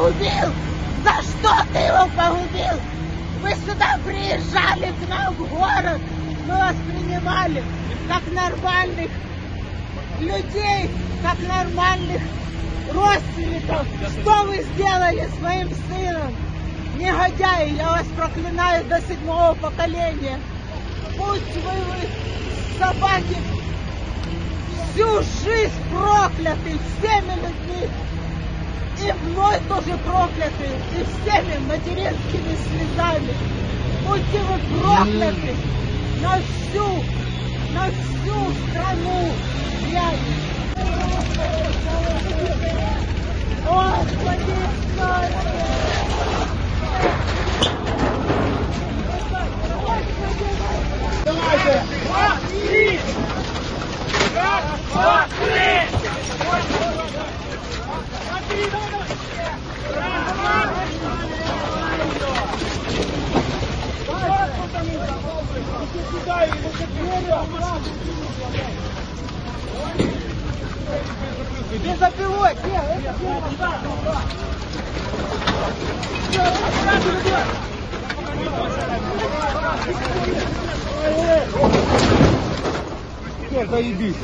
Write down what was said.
погубил? За что ты его погубил? Вы сюда приезжали к нам в город, мы вас принимали как нормальных людей, как нормальных родственников. Что вы сделали с моим сыном? Негодяи, я вас проклинаю до седьмого поколения. Пусть вы, вы собаки всю жизнь прокляты всеми людьми. Мной тоже прокляты, и всеми материнскими слезами. Будьте вы прокляты на всю, на всю страну. Иди сюда, и вот Иди за пилой! Где? Это пилот! Туда, туда! Все, заебись.